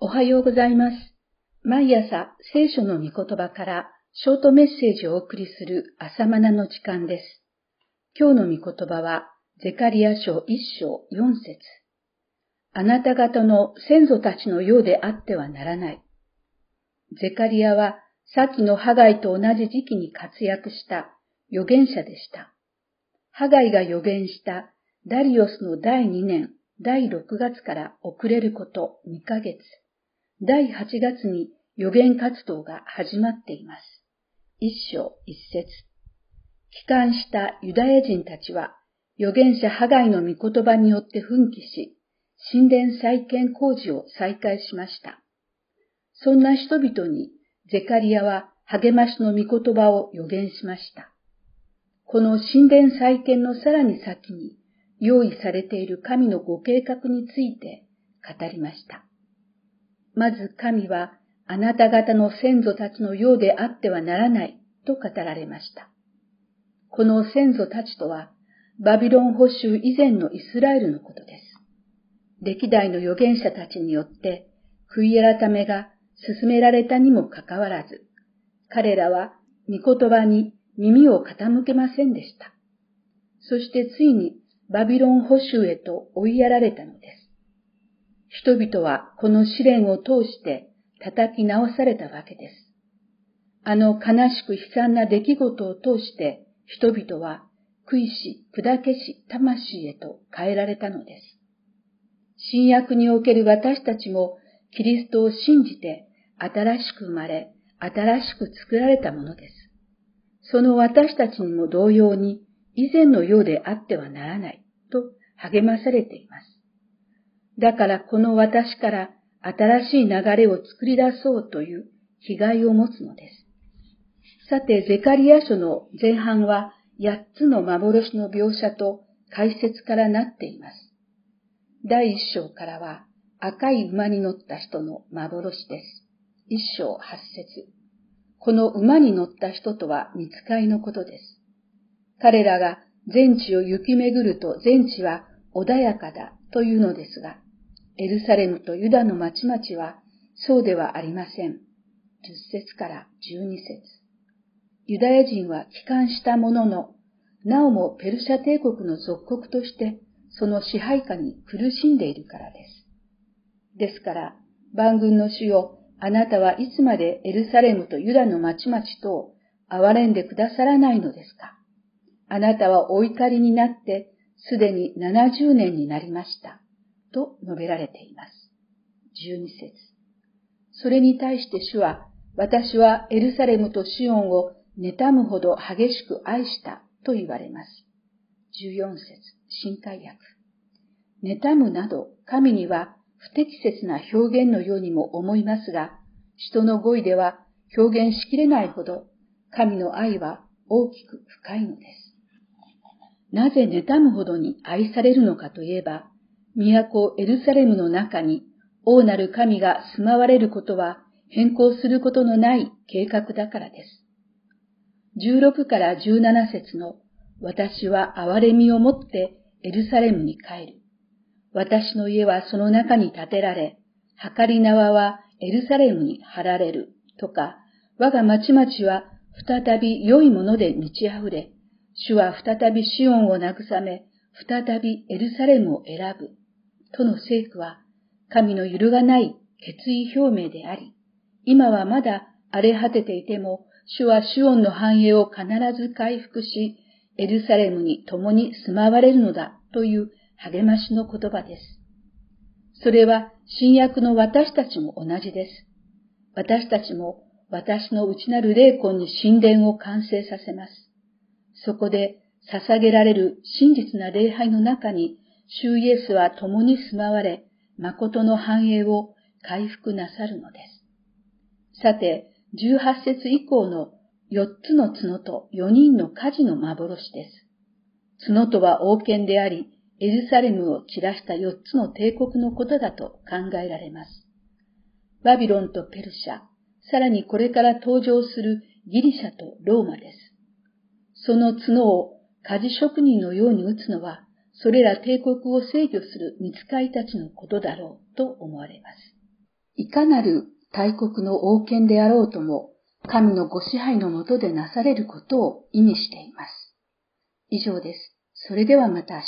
おはようございます。毎朝聖書の御言葉からショートメッセージをお送りする朝マナの時間です。今日の御言葉はゼカリア書一章四節あなた方の先祖たちのようであってはならない。ゼカリアは先のハガイと同じ時期に活躍した預言者でした。ハガイが預言したダリオスの第2年第6月から遅れること2ヶ月。第8月に予言活動が始まっています。一章一節。帰還したユダヤ人たちは、預言者ハガイの御言葉によって奮起し、神殿再建工事を再開しました。そんな人々にゼカリアは励ましの御言葉を予言しました。この神殿再建のさらに先に用意されている神のご計画について語りました。まず神はあなた方の先祖たちのようであってはならないと語られました。この先祖たちとは、バビロン保守以前のイスラエルのことです。歴代の預言者たちによって悔い改めが進められたにもかかわらず、彼らは御言葉に耳を傾けませんでした。そしてついにバビロン保守へと追いやられたのです。人々はこの試練を通して叩き直されたわけです。あの悲しく悲惨な出来事を通して人々は悔いし、砕けし、魂へと変えられたのです。新約における私たちもキリストを信じて新しく生まれ、新しく作られたものです。その私たちにも同様に以前のようであってはならないと励まされています。だからこの私から新しい流れを作り出そうという気概を持つのです。さて、ゼカリア書の前半は8つの幻の描写と解説からなっています。第1章からは赤い馬に乗った人の幻です。1章8節この馬に乗った人とは見つかいのことです。彼らが全地を行き巡ると全地は穏やかだというのですが、エルサレムとユダの町々はそうではありません。10節から12節ユダヤ人は帰還したものの、なおもペルシャ帝国の属国としてその支配下に苦しんでいるからです。ですから、万軍の主よ、あなたはいつまでエルサレムとユダの町々と憐れんでくださらないのですかあなたはお怒りになって、すでに70年になりました。と述べられています。12節それに対して主は、私はエルサレムとシオンを妬むほど激しく愛したと言われます。14節新海訳。妬むなど神には不適切な表現のようにも思いますが、人の語彙では表現しきれないほど神の愛は大きく深いのです。なぜ妬むほどに愛されるのかといえば、都エルサレムの中に王なる神が住まわれることは変更することのない計画だからです。16から17節の私は憐れみをもってエルサレムに帰る。私の家はその中に建てられ、計り縄はエルサレムに張られる。とか、我が町々は再び良いもので満ち溢れ、主は再びシオンを慰め、再びエルサレムを選ぶ。との聖句は、神の揺るがない決意表明であり、今はまだ荒れ果てていても、主はシオンの繁栄を必ず回復し、エルサレムに共に住まわれるのだという励ましの言葉です。それは新約の私たちも同じです。私たちも私の内なる霊魂に神殿を完成させます。そこで捧げられる真実な礼拝の中に主イエスは共に住まわれ、誠の繁栄を回復なさるのです。さて、18節以降の4つの角と4人の火事の幻です。角とは王権であり、エルサレムを散らした4つの帝国のことだと考えられます。バビロンとペルシャ、さらにこれから登場するギリシャとローマです。その角を火事職人のように打つのはそれら帝国を制御する見つかいたちのことだろうと思われます。いかなる大国の王権であろうとも、神のご支配のもとでなされることを意味しています。以上です。それではまた明日。